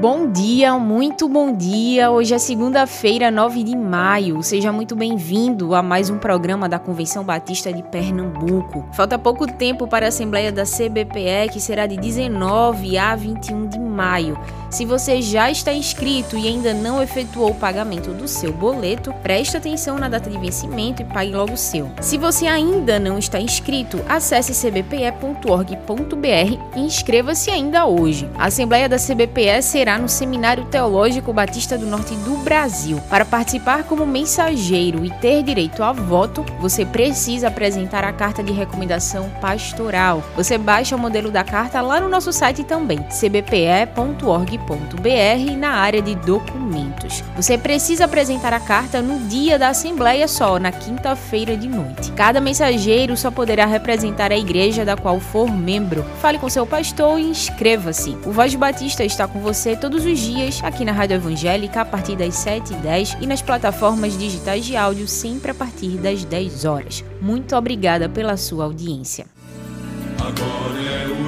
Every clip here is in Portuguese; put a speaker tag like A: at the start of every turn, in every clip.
A: Bom dia, muito bom dia. Hoje é segunda-feira, 9 de maio. Seja muito bem-vindo a mais um programa da Convenção Batista de Pernambuco. Falta pouco tempo para a Assembleia da CBPE, que será de 19 a 21 de maio. Se você já está inscrito e ainda não efetuou o pagamento do seu boleto, preste atenção na data de vencimento e pague logo o seu. Se você ainda não está inscrito, acesse cbpe.org.br e inscreva-se ainda hoje. A Assembleia da CBPE será no Seminário Teológico Batista do Norte do Brasil. Para participar como mensageiro e ter direito a voto, você precisa apresentar a carta de recomendação pastoral. Você baixa o modelo da carta lá no nosso site também, cbpe.org www.assembleia.br na área de documentos. Você precisa apresentar a carta no dia da Assembleia só, na quinta-feira de noite. Cada mensageiro só poderá representar a igreja da qual for membro. Fale com seu pastor e inscreva-se. O Voz Batista está com você todos os dias aqui na Rádio Evangélica a partir das 7h10 e nas plataformas digitais de áudio sempre a partir das 10 horas. Muito obrigada pela sua audiência. Agora é o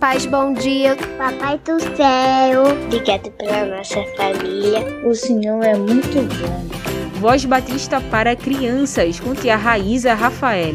B: paz, bom dia.
C: Papai do céu, obrigado pela nossa família.
D: O Senhor é muito bom.
A: Voz Batista para crianças, com tia Raíza Rafael.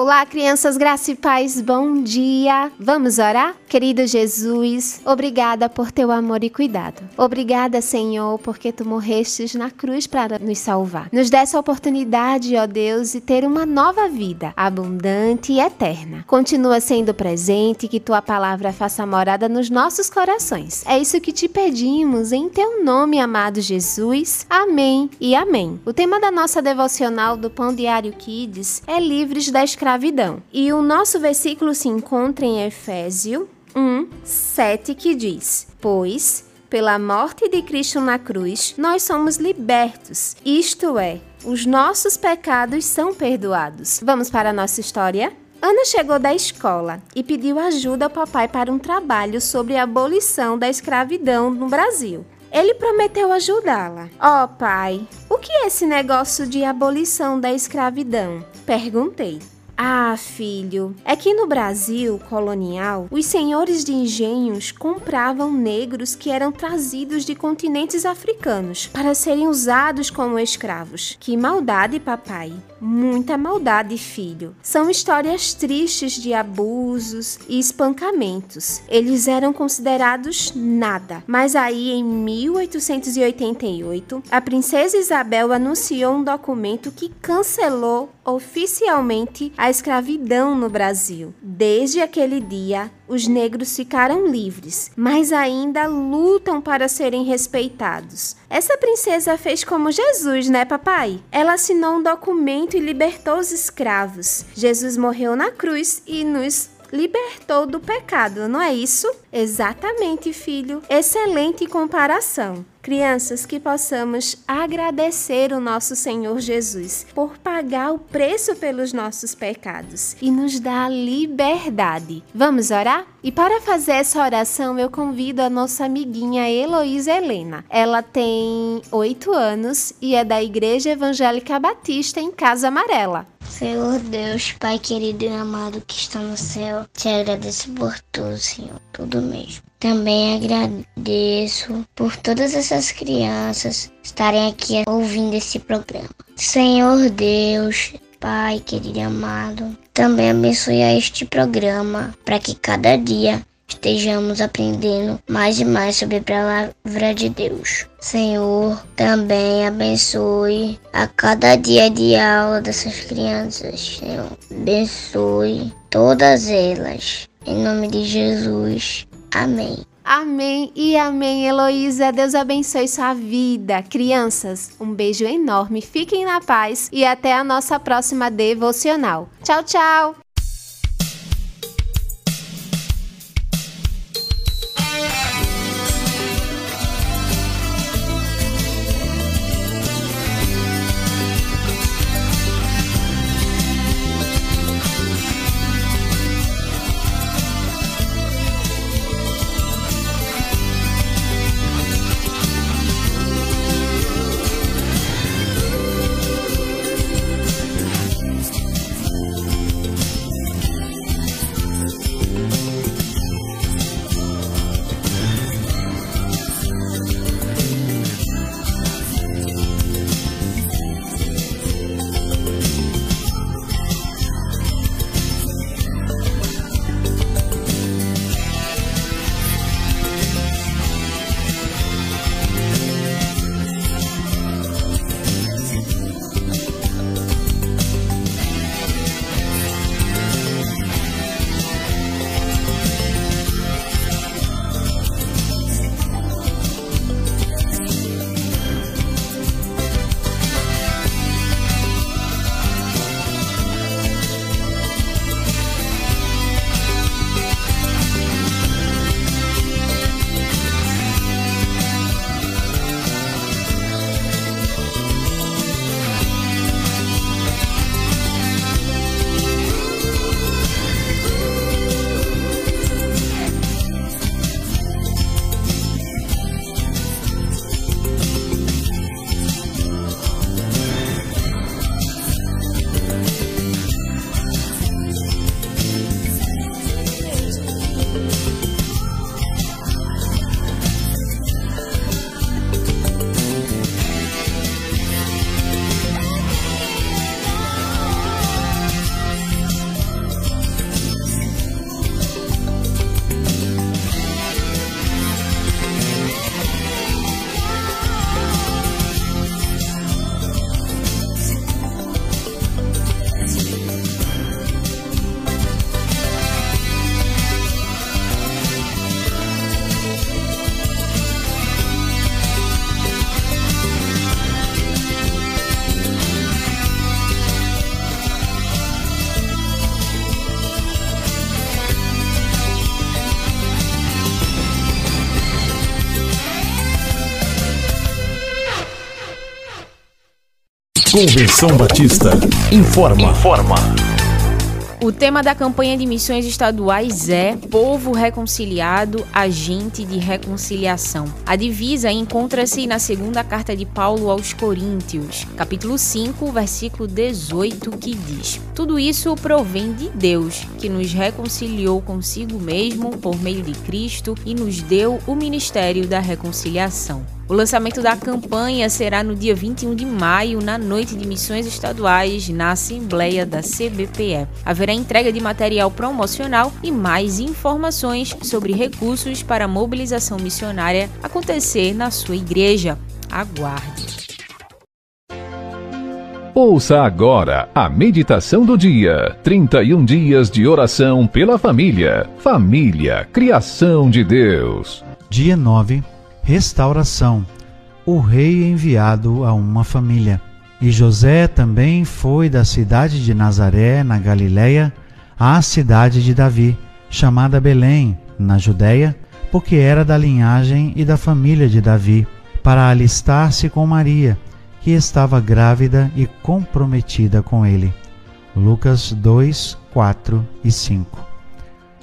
B: Olá, crianças, graça e paz, bom dia. Vamos orar? Querido Jesus, obrigada por teu amor e cuidado. Obrigada, Senhor, porque tu morrestes na cruz para nos salvar. Nos dê essa oportunidade, ó Deus, de ter uma nova vida, abundante e eterna. Continua sendo presente, que tua palavra faça morada nos nossos corações. É isso que te pedimos, em teu nome, amado Jesus. Amém e amém. O tema da nossa devocional do Pão Diário Kids é Livres da Escravidão. E o nosso versículo se encontra em Efésio 1, 7, que diz: Pois, pela morte de Cristo na cruz, nós somos libertos, isto é, os nossos pecados são perdoados. Vamos para a nossa história? Ana chegou da escola e pediu ajuda ao papai para um trabalho sobre a abolição da escravidão no Brasil. Ele prometeu ajudá-la. Ó oh, pai, o que é esse negócio de abolição da escravidão? Perguntei. Ah, filho, é que no Brasil colonial, os senhores de engenhos compravam negros que eram trazidos de continentes africanos para serem usados como escravos. Que maldade, papai! Muita maldade, filho. São histórias tristes de abusos e espancamentos. Eles eram considerados nada. Mas aí, em 1888, a princesa Isabel anunciou um documento que cancelou oficialmente a escravidão no Brasil. Desde aquele dia, os negros ficaram livres, mas ainda lutam para serem respeitados. Essa princesa fez como Jesus, né, papai? Ela assinou um documento e libertou os escravos. Jesus morreu na cruz e nos libertou do pecado, não é isso? Exatamente, filho. Excelente comparação. Crianças, que possamos agradecer o nosso Senhor Jesus por pagar o preço pelos nossos pecados e nos dar liberdade. Vamos orar? E para fazer essa oração, eu convido a nossa amiguinha Heloísa Helena. Ela tem oito anos e é da Igreja Evangélica Batista em Casa Amarela.
C: Senhor Deus, Pai querido e amado que está no céu, te agradeço por tudo, Senhor, tudo mesmo. Também agradeço por todas essas crianças estarem aqui ouvindo esse programa. Senhor Deus, Pai querido e amado, também abençoe este programa para que cada dia estejamos aprendendo mais e mais sobre a palavra de Deus. Senhor, também abençoe a cada dia de aula dessas crianças, Senhor. Abençoe todas elas. Em nome de Jesus. Amém.
B: Amém e amém, Heloísa. Deus abençoe sua vida. Crianças, um beijo enorme. Fiquem na paz e até a nossa próxima devocional. Tchau, tchau.
E: Convenção Batista informa.
F: Informa.
A: O tema da campanha de missões estaduais é Povo Reconciliado, Agente de Reconciliação. A divisa encontra-se na segunda carta de Paulo aos Coríntios, capítulo 5, versículo 18, que diz: Tudo isso provém de Deus, que nos reconciliou consigo mesmo por meio de Cristo e nos deu o ministério da reconciliação. O lançamento da campanha será no dia 21 de maio, na noite de missões estaduais, na Assembleia da CBPE. Haverá entrega de material promocional e mais informações sobre recursos para a mobilização missionária acontecer na sua igreja. Aguarde.
F: Ouça agora a meditação do dia. 31 dias de oração pela família. Família, criação de Deus.
G: Dia 9. Restauração. O rei enviado a uma família. E José também foi da cidade de Nazaré, na Galiléia, à cidade de Davi, chamada Belém, na Judéia, porque era da linhagem e da família de Davi, para alistar-se com Maria, que estava grávida e comprometida com ele. Lucas 2, 4 e 5.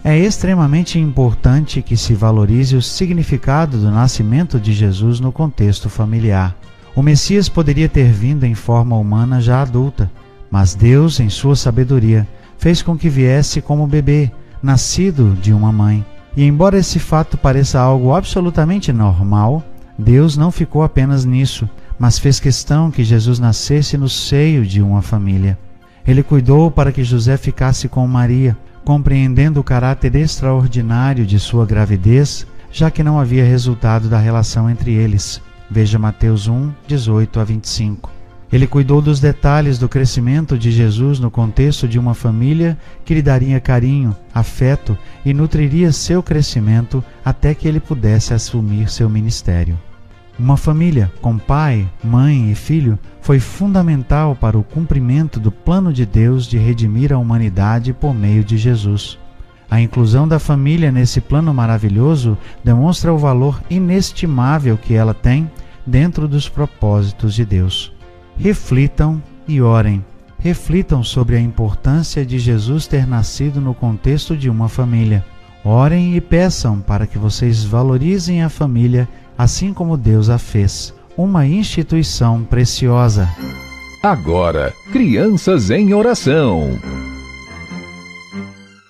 G: É extremamente importante que se valorize o significado do nascimento de Jesus no contexto familiar. O Messias poderia ter vindo em forma humana já adulta, mas Deus, em sua sabedoria, fez com que viesse como bebê, nascido de uma mãe. E embora esse fato pareça algo absolutamente normal, Deus não ficou apenas nisso, mas fez questão que Jesus nascesse no seio de uma família. Ele cuidou para que José ficasse com Maria, compreendendo o caráter extraordinário de sua gravidez, já que não havia resultado da relação entre eles. Veja Mateus 1, 18 a 25. Ele cuidou dos detalhes do crescimento de Jesus no contexto de uma família que lhe daria carinho, afeto e nutriria seu crescimento até que ele pudesse assumir seu ministério. Uma família com pai, mãe e filho foi fundamental para o cumprimento do plano de Deus de redimir a humanidade por meio de Jesus. A inclusão da família nesse plano maravilhoso demonstra o valor inestimável que ela tem dentro dos propósitos de Deus. Reflitam e orem. Reflitam sobre a importância de Jesus ter nascido no contexto de uma família. Orem e peçam para que vocês valorizem a família assim como Deus a fez, uma instituição preciosa.
F: Agora, crianças em oração.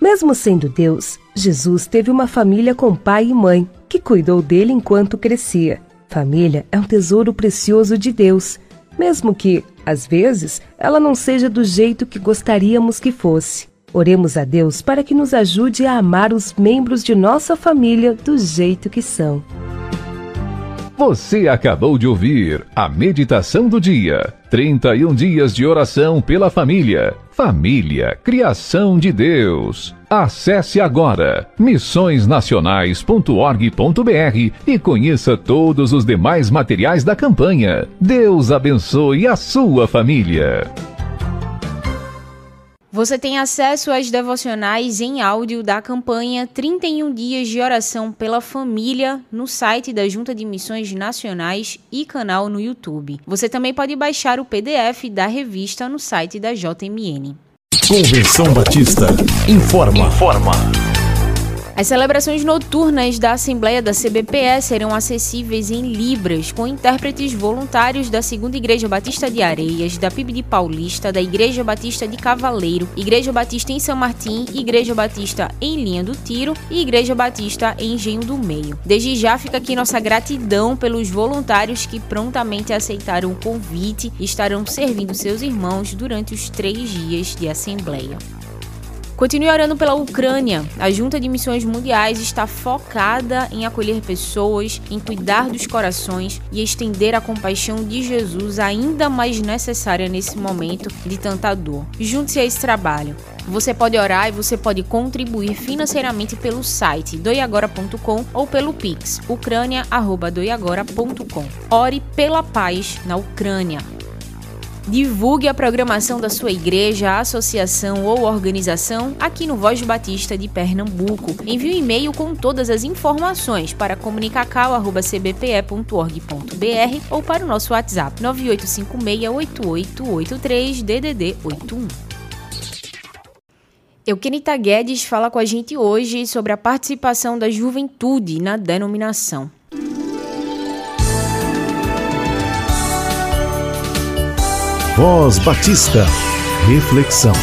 H: Mesmo sendo Deus, Jesus teve uma família com pai e mãe que cuidou dele enquanto crescia. Família é um tesouro precioso de Deus, mesmo que, às vezes, ela não seja do jeito que gostaríamos que fosse. Oremos a Deus para que nos ajude a amar os membros de nossa família do jeito que são.
F: Você acabou de ouvir a meditação do dia. 31 dias de oração pela família. Família, criação de Deus. Acesse agora missõesnacionais.org.br e conheça todos os demais materiais da campanha. Deus abençoe a sua família.
A: Você tem acesso às devocionais em áudio da campanha 31 Dias de Oração pela Família no site da Junta de Missões Nacionais e canal no YouTube. Você também pode baixar o PDF da revista no site da JMN.
E: Convenção Batista informa. Informa.
A: As celebrações noturnas da Assembleia da CBPE serão acessíveis em Libras, com intérpretes voluntários da Segunda Igreja Batista de Areias, da PIB de Paulista, da Igreja Batista de Cavaleiro, Igreja Batista em São Martim, Igreja Batista em Linha do Tiro e Igreja Batista em Engenho do Meio. Desde já fica aqui nossa gratidão pelos voluntários que prontamente aceitaram o convite e estarão servindo seus irmãos durante os três dias de Assembleia. Continue orando pela Ucrânia. A Junta de Missões Mundiais está focada em acolher pessoas, em cuidar dos corações e estender a compaixão de Jesus ainda mais necessária nesse momento de tanta dor. Junte-se a esse trabalho. Você pode orar e você pode contribuir financeiramente pelo site doiagora.com ou pelo Pix ucrânia@doiagora.com. Ore pela paz na Ucrânia. Divulgue a programação da sua igreja, associação ou organização aqui no Voz Batista de Pernambuco. Envie um e-mail com todas as informações para comunicacal.cbpe.org.br ou para o nosso WhatsApp 98568883 DDD 81. Eukenita Guedes fala com a gente hoje sobre a participação da juventude na denominação.
E: Voz Batista. Reflexão.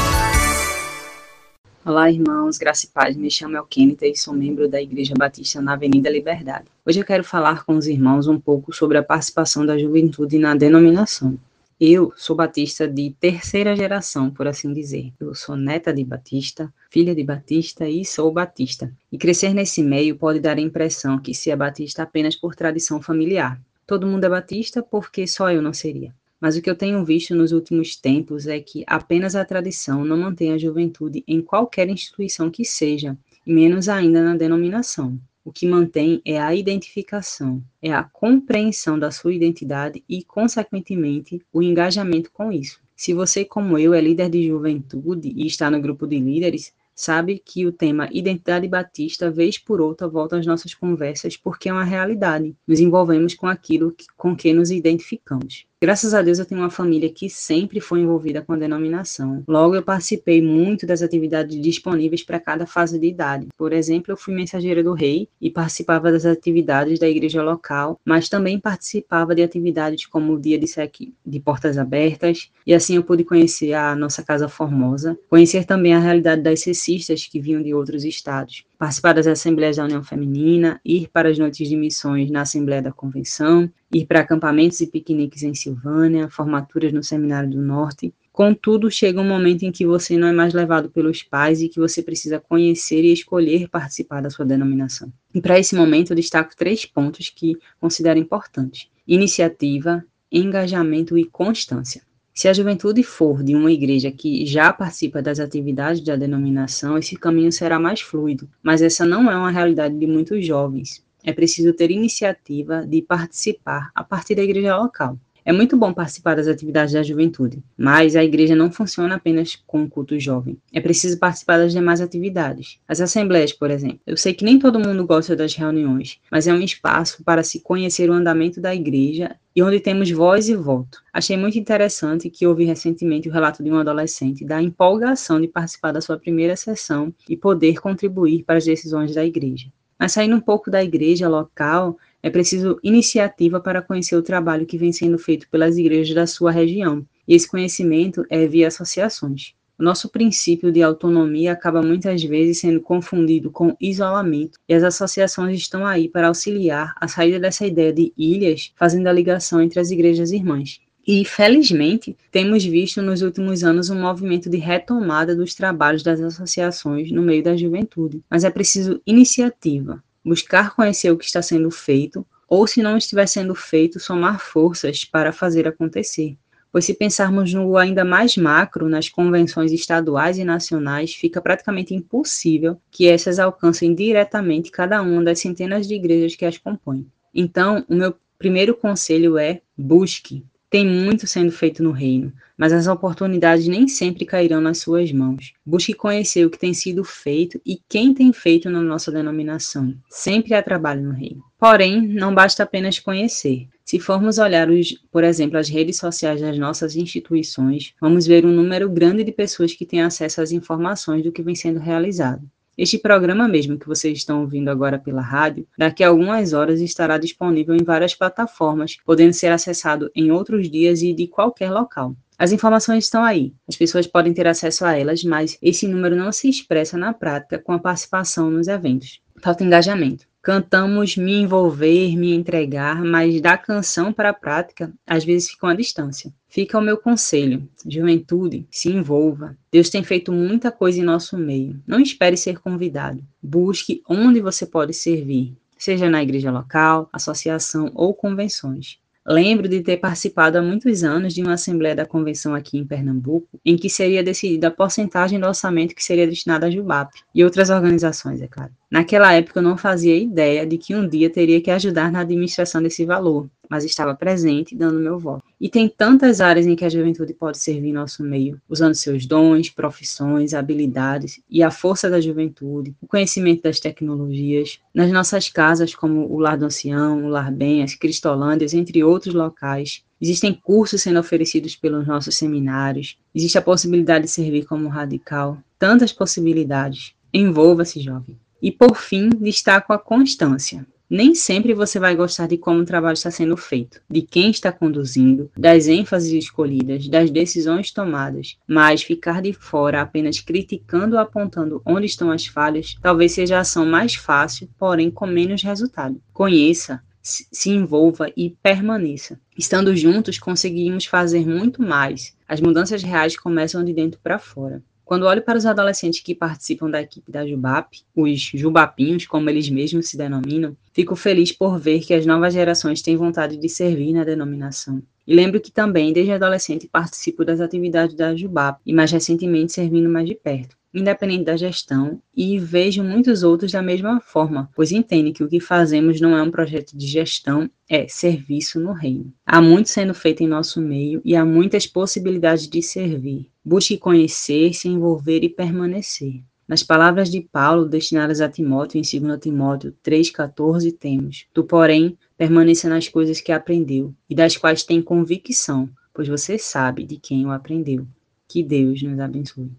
I: Olá, irmãos, graça e paz. Me chamo Elkenita e sou membro da Igreja Batista na Avenida Liberdade. Hoje eu quero falar com os irmãos um pouco sobre a participação da juventude na denominação. Eu sou batista de terceira geração, por assim dizer. Eu sou neta de batista, filha de batista e sou batista. E crescer nesse meio pode dar a impressão que se é batista apenas por tradição familiar. Todo mundo é batista porque só eu não seria. Mas o que eu tenho visto nos últimos tempos é que apenas a tradição não mantém a juventude em qualquer instituição que seja, menos ainda na denominação. O que mantém é a identificação, é a compreensão da sua identidade e, consequentemente, o engajamento com isso. Se você, como eu, é líder de juventude e está no grupo de líderes, sabe que o tema identidade batista, vez por outra, volta às nossas conversas porque é uma realidade. Nos envolvemos com aquilo que, com que nos identificamos. Graças a Deus eu tenho uma família que sempre foi envolvida com a denominação. Logo eu participei muito das atividades disponíveis para cada fase de idade. Por exemplo, eu fui mensageira do rei e participava das atividades da igreja local, mas também participava de atividades como o dia de SEC de portas abertas, e assim eu pude conhecer a nossa Casa Formosa, conhecer também a realidade das cessistas que vinham de outros estados participar das assembleias da União Feminina, ir para as noites de missões na Assembleia da Convenção, ir para acampamentos e piqueniques em Silvânia, formaturas no Seminário do Norte. Contudo, chega um momento em que você não é mais levado pelos pais e que você precisa conhecer e escolher participar da sua denominação. E para esse momento, eu destaco três pontos que considero importantes: iniciativa, engajamento e constância. Se a juventude for de uma igreja que já participa das atividades da denominação, esse caminho será mais fluido, mas essa não é uma realidade de muitos jovens. É preciso ter iniciativa de participar a partir da igreja local. É muito bom participar das atividades da juventude, mas a igreja não funciona apenas com o culto jovem. É preciso participar das demais atividades. As assembleias, por exemplo. Eu sei que nem todo mundo gosta das reuniões, mas é um espaço para se conhecer o andamento da igreja e onde temos voz e voto. Achei muito interessante que ouvi recentemente o relato de um adolescente da empolgação de participar da sua primeira sessão e poder contribuir para as decisões da igreja. Mas saindo um pouco da igreja local, é preciso iniciativa para conhecer o trabalho que vem sendo feito pelas igrejas da sua região, e esse conhecimento é via associações. O nosso princípio de autonomia acaba muitas vezes sendo confundido com isolamento, e as associações estão aí para auxiliar a saída dessa ideia de ilhas, fazendo a ligação entre as igrejas irmãs. E, felizmente, temos visto nos últimos anos um movimento de retomada dos trabalhos das associações no meio da juventude. Mas é preciso iniciativa, buscar conhecer o que está sendo feito, ou se não estiver sendo feito, somar forças para fazer acontecer. Pois se pensarmos no ainda mais macro, nas convenções estaduais e nacionais, fica praticamente impossível que essas alcancem diretamente cada uma das centenas de igrejas que as compõem. Então, o meu primeiro conselho é busque, tem muito sendo feito no reino, mas as oportunidades nem sempre cairão nas suas mãos. Busque conhecer o que tem sido feito e quem tem feito na nossa denominação. Sempre há trabalho no reino. Porém, não basta apenas conhecer. Se formos olhar, os, por exemplo, as redes sociais das nossas instituições, vamos ver um número grande de pessoas que têm acesso às informações do que vem sendo realizado. Este programa mesmo que vocês estão ouvindo agora pela rádio, daqui a algumas horas estará disponível em várias plataformas, podendo ser acessado em outros dias e de qualquer local. As informações estão aí, as pessoas podem ter acesso a elas, mas esse número não se expressa na prática com a participação nos eventos. Falta engajamento. Cantamos me envolver, me entregar, mas da canção para a prática, às vezes fica uma distância. Fica o meu conselho: juventude, se envolva. Deus tem feito muita coisa em nosso meio. Não espere ser convidado. Busque onde você pode servir, seja na igreja local, associação ou convenções. Lembro de ter participado há muitos anos de uma assembleia da convenção aqui em Pernambuco, em que seria decidida a porcentagem do orçamento que seria destinado à Jubap e outras organizações, é claro. Naquela época eu não fazia ideia de que um dia teria que ajudar na administração desse valor, mas estava presente dando meu voto. E tem tantas áreas em que a juventude pode servir nosso meio, usando seus dons, profissões, habilidades e a força da juventude, o conhecimento das tecnologias, nas nossas casas como o Lar do Ancião, o Lar Bem, as Cristolândias, entre outros locais. Existem cursos sendo oferecidos pelos nossos seminários, existe a possibilidade de servir como radical, tantas possibilidades. Envolva-se, jovem. E por fim, destaco a constância. Nem sempre você vai gostar de como o trabalho está sendo feito, de quem está conduzindo, das ênfases escolhidas, das decisões tomadas, mas ficar de fora apenas criticando ou apontando onde estão as falhas talvez seja a ação mais fácil, porém com menos resultado. Conheça, se envolva e permaneça. Estando juntos, conseguimos fazer muito mais. As mudanças reais começam de dentro para fora. Quando olho para os adolescentes que participam da equipe da Jubap, os Jubapinhos, como eles mesmos se denominam, fico feliz por ver que as novas gerações têm vontade de servir na denominação. E lembro que também, desde adolescente, participo das atividades da Jubap e mais recentemente servindo mais de perto independente da gestão, e vejo muitos outros da mesma forma, pois entendem que o que fazemos não é um projeto de gestão, é serviço no reino. Há muito sendo feito em nosso meio e há muitas possibilidades de servir. Busque conhecer, se envolver e permanecer. Nas palavras de Paulo destinadas a Timóteo em 2 Timóteo 3,14 temos: Tu, porém, permaneça nas coisas que aprendeu e das quais tem convicção, pois você sabe de quem o aprendeu. Que Deus nos abençoe.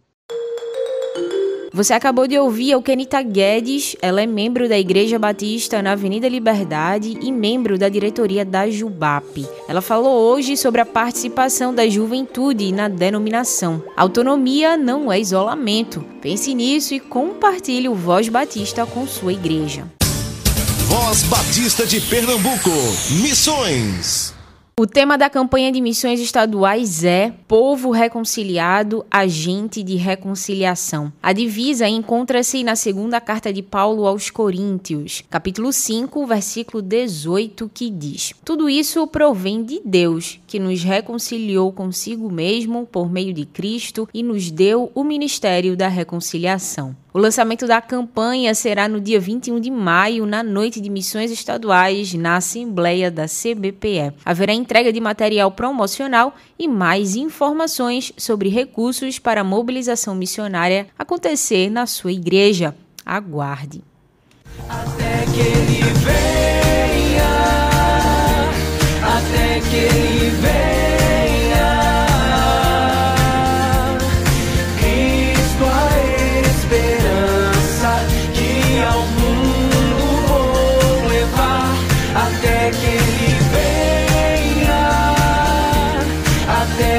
A: Você acabou de ouvir a Kenita Guedes, ela é membro da Igreja Batista na Avenida Liberdade e membro da diretoria da Jubap. Ela falou hoje sobre a participação da juventude na denominação. Autonomia não é isolamento. Pense nisso e compartilhe o Voz Batista com sua igreja.
E: Voz Batista de Pernambuco. Missões.
A: O tema da campanha de missões estaduais é Povo Reconciliado, Agente de Reconciliação. A divisa encontra-se na segunda carta de Paulo aos Coríntios, capítulo 5, versículo 18, que diz: Tudo isso provém de Deus, que nos reconciliou consigo mesmo por meio de Cristo e nos deu o ministério da reconciliação. O lançamento da campanha será no dia 21 de maio, na noite de missões estaduais, na Assembleia da CBPE. Haverá entrega de material promocional e mais informações sobre recursos para a mobilização missionária acontecer na sua igreja. Aguarde. Até que ele venha, até que ele venha.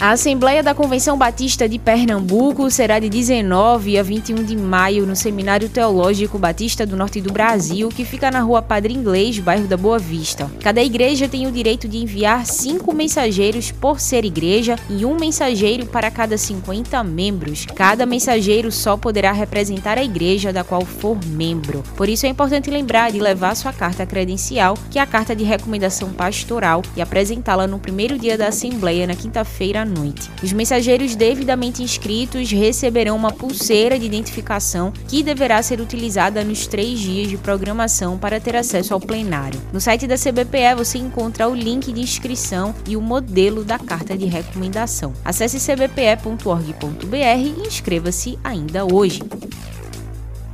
A: A Assembleia da Convenção Batista de Pernambuco será de 19 a 21 de maio no Seminário Teológico Batista do Norte do Brasil, que fica na rua Padre Inglês, bairro da Boa Vista. Cada igreja tem o direito de enviar cinco mensageiros por ser igreja e um mensageiro para cada 50 membros. Cada mensageiro só poderá representar a igreja da qual for membro. Por isso é importante lembrar de levar sua carta credencial, que é a carta de recomendação pastoral, e apresentá-la no primeiro dia da Assembleia, na quinta-feira noite. Os mensageiros devidamente inscritos receberão uma pulseira de identificação que deverá ser utilizada nos três dias de programação para ter acesso ao plenário. No site da CBPE você encontra o link de inscrição e o modelo da carta de recomendação. Acesse cbpe.org.br e inscreva-se ainda hoje.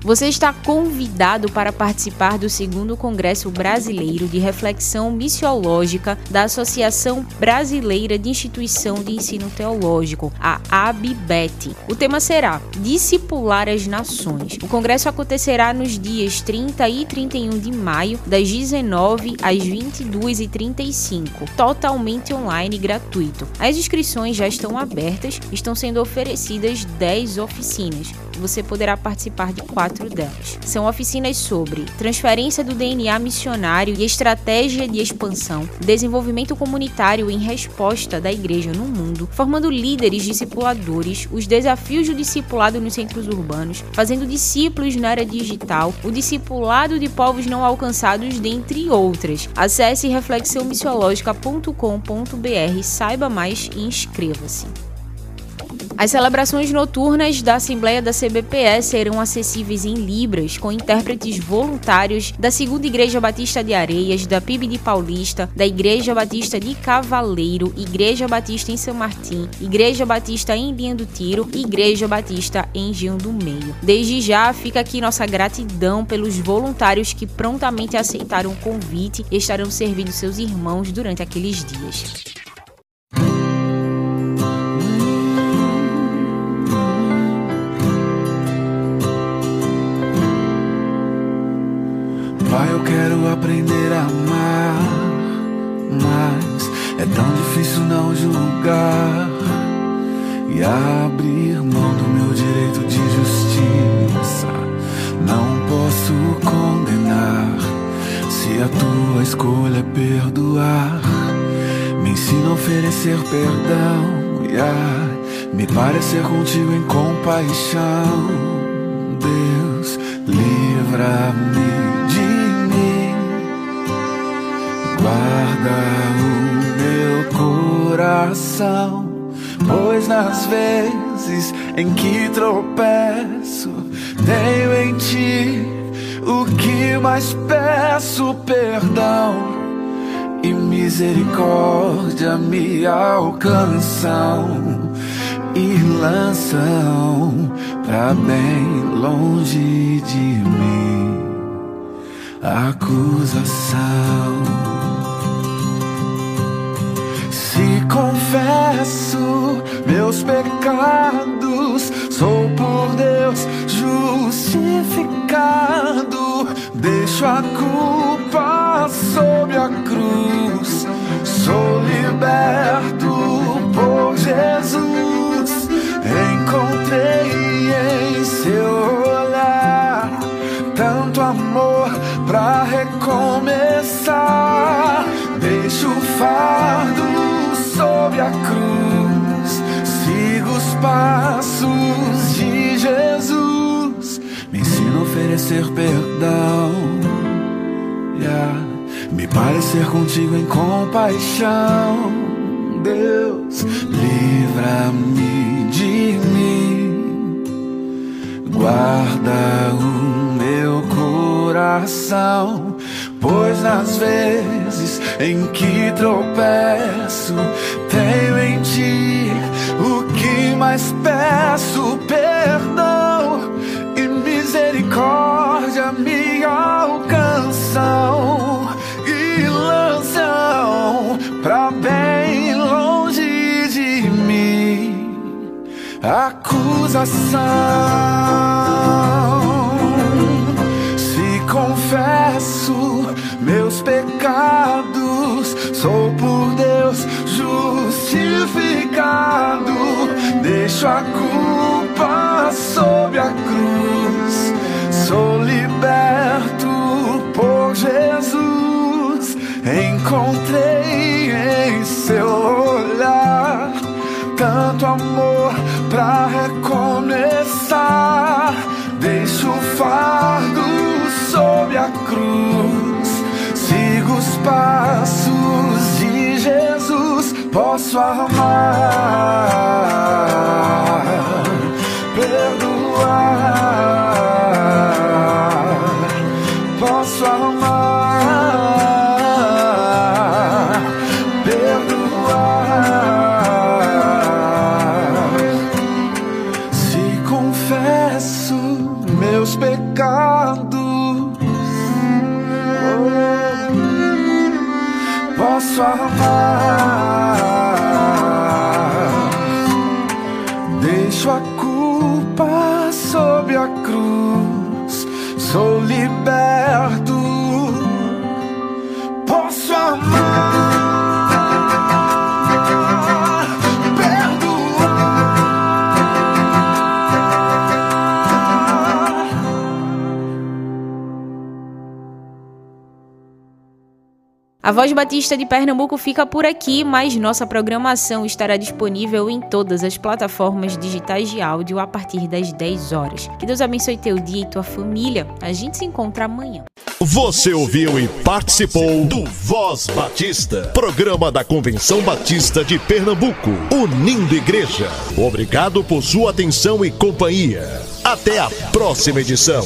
A: Você está convidado para participar do segundo Congresso Brasileiro de Reflexão Missiológica da Associação Brasileira de Instituição de Ensino Teológico, a ABBET. O tema será Discipular as Nações. O congresso acontecerá nos dias 30 e 31 de maio, das 19 às 22h35, totalmente online e gratuito. As inscrições já estão abertas, estão sendo oferecidas 10 oficinas. Você poderá participar de quatro quatro delas. São oficinas sobre transferência do DNA missionário e estratégia de expansão, desenvolvimento comunitário em resposta da igreja no mundo, formando líderes discipuladores, os desafios do discipulado nos centros urbanos, fazendo discípulos na era digital, o discipulado de povos não alcançados, dentre outras. Acesse reflexãomissiológica.com.br, saiba mais e inscreva-se. As celebrações noturnas da Assembleia da CBPE serão acessíveis em Libras, com intérpretes voluntários da Segunda Igreja Batista de Areias, da PIB de Paulista, da Igreja Batista de Cavaleiro, Igreja Batista em São Martim, Igreja Batista em Linha do Tiro e Igreja Batista em Gil do Meio. Desde já fica aqui nossa gratidão pelos voluntários que prontamente aceitaram o convite e estarão servindo seus irmãos durante aqueles dias.
J: Pai, eu quero aprender a amar mais. É tão difícil não julgar e abrir mão do meu direito de justiça. Não posso condenar se a tua escolha é perdoar. Me ensina a oferecer perdão e a me parecer contigo em compaixão. Deus, livra-me o meu coração, pois nas vezes em que tropeço, tenho em ti o que mais peço perdão e misericórdia me alcançam e lançam pra bem longe de mim acusação. Se confesso meus pecados, sou por Deus justificado. Deixo a culpa sob a cruz, sou liberto por Jesus. Encontrei em seu olhar tanto amor pra recomeçar. Deixo o fardo sob a cruz, sigo os passos de Jesus. Me ensina a oferecer perdão, yeah. me parecer contigo em compaixão. Deus, livra-me de mim, guarda o meu coração, pois nas vezes em que tropeço, tenho em ti o que mais peço, perdão e misericórdia me alcançam e lançam pra bem longe de mim acusação. Confesso meus pecados, sou por Deus justificado. Deixo a culpa sob a cruz, sou liberto por Jesus. Encontrei em seu olhar tanto amor pra recomeçar. Deixo o fardo sob a cruz, sigo os passos Jesus. Posso amar, perdoar,
A: Voz Batista de Pernambuco fica por aqui, mas nossa programação estará disponível em todas as plataformas digitais de áudio a partir das 10 horas. Que Deus abençoe teu dia e tua família. A gente se encontra amanhã.
E: Você ouviu e participou do Voz Batista, programa da Convenção Batista de Pernambuco, unindo igreja. Obrigado por sua atenção e companhia. Até a próxima edição.